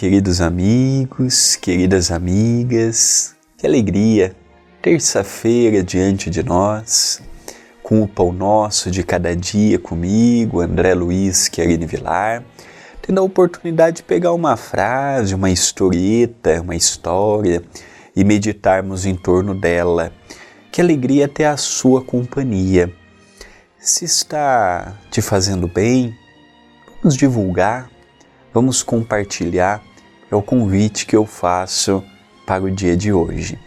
queridos amigos, queridas amigas, que alegria! Terça-feira diante de nós, com o pão nosso de cada dia comigo, André Luiz Querine Vilar, tendo a oportunidade de pegar uma frase, uma historieta, uma história e meditarmos em torno dela. Que alegria ter a sua companhia. Se está te fazendo bem, vamos divulgar vamos compartilhar. É o convite que eu faço para o dia de hoje.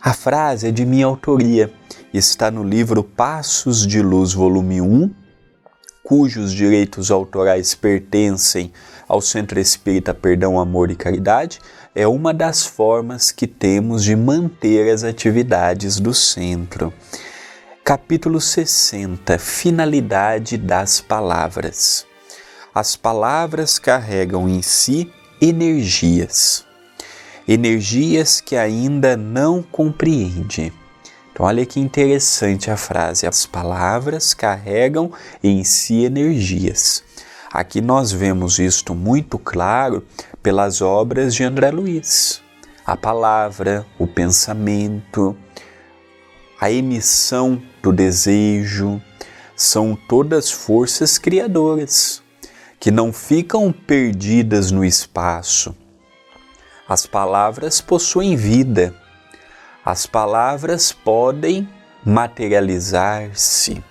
A frase é de minha autoria, está no livro Passos de Luz, volume 1, cujos direitos autorais pertencem ao Centro Espírita Perdão, Amor e Caridade, é uma das formas que temos de manter as atividades do centro. Capítulo 60 Finalidade das Palavras as palavras carregam em si energias, energias que ainda não compreende. Então, olha que interessante a frase: as palavras carregam em si energias. Aqui nós vemos isto muito claro pelas obras de André Luiz. A palavra, o pensamento, a emissão do desejo são todas forças criadoras que não ficam perdidas no espaço. As palavras possuem vida. As palavras podem materializar-se.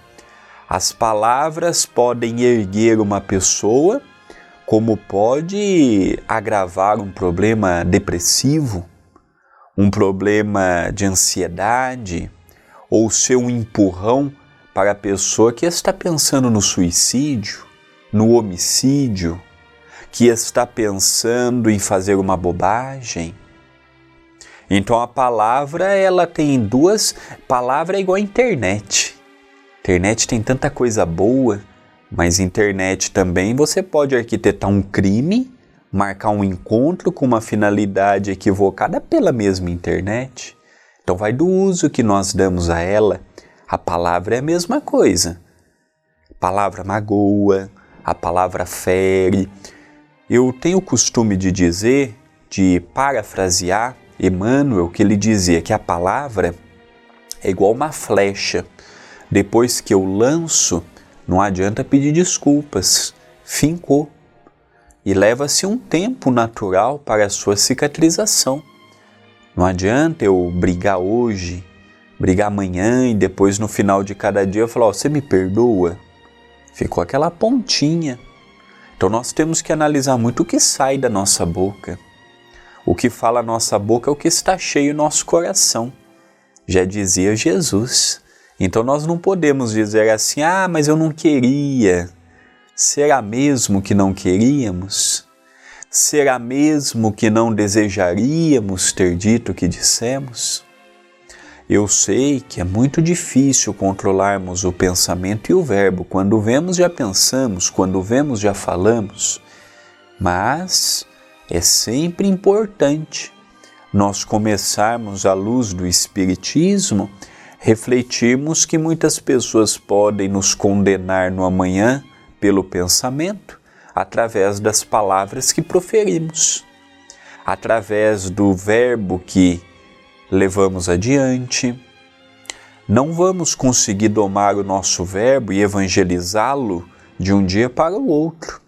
As palavras podem erguer uma pessoa, como pode agravar um problema depressivo, um problema de ansiedade, ou ser um empurrão para a pessoa que está pensando no suicídio no homicídio, que está pensando em fazer uma bobagem. Então a palavra ela tem duas, palavra é igual a internet. Internet tem tanta coisa boa, mas internet também você pode arquitetar um crime, marcar um encontro com uma finalidade equivocada pela mesma internet. Então vai do uso que nós damos a ela. A palavra é a mesma coisa. palavra magoa, a palavra fere. Eu tenho o costume de dizer, de parafrasear Emmanuel, que ele dizia que a palavra é igual uma flecha. Depois que eu lanço, não adianta pedir desculpas, fincou. E leva-se um tempo natural para a sua cicatrização. Não adianta eu brigar hoje, brigar amanhã e depois no final de cada dia eu falar: oh, Você me perdoa? Ficou aquela pontinha. Então nós temos que analisar muito o que sai da nossa boca. O que fala a nossa boca é o que está cheio no nosso coração. Já dizia Jesus. Então nós não podemos dizer assim: ah, mas eu não queria. Será mesmo que não queríamos? Será mesmo que não desejaríamos ter dito o que dissemos? Eu sei que é muito difícil controlarmos o pensamento e o verbo. Quando vemos, já pensamos, quando vemos, já falamos. Mas é sempre importante nós começarmos à luz do Espiritismo, refletirmos que muitas pessoas podem nos condenar no amanhã pelo pensamento, através das palavras que proferimos, através do verbo que levamos adiante. Não vamos conseguir domar o nosso verbo e evangelizá-lo de um dia para o outro,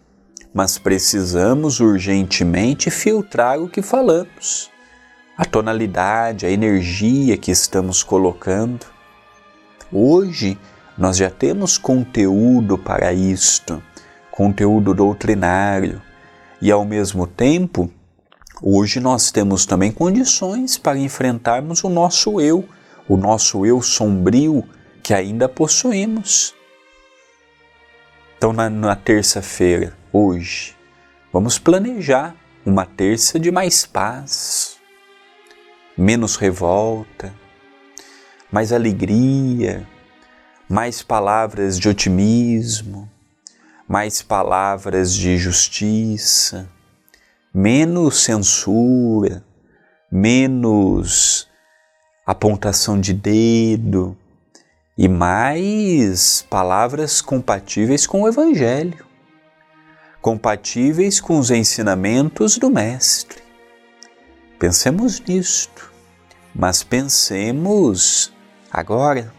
mas precisamos urgentemente filtrar o que falamos, a tonalidade, a energia que estamos colocando. Hoje nós já temos conteúdo para isto, conteúdo doutrinário, e ao mesmo tempo Hoje nós temos também condições para enfrentarmos o nosso eu, o nosso eu sombrio que ainda possuímos. Então, na, na terça-feira, hoje, vamos planejar uma terça de mais paz, menos revolta, mais alegria, mais palavras de otimismo, mais palavras de justiça menos censura, menos apontação de dedo e mais palavras compatíveis com o Evangelho. compatíveis com os ensinamentos do Mestre. Pensemos nisto, mas pensemos agora.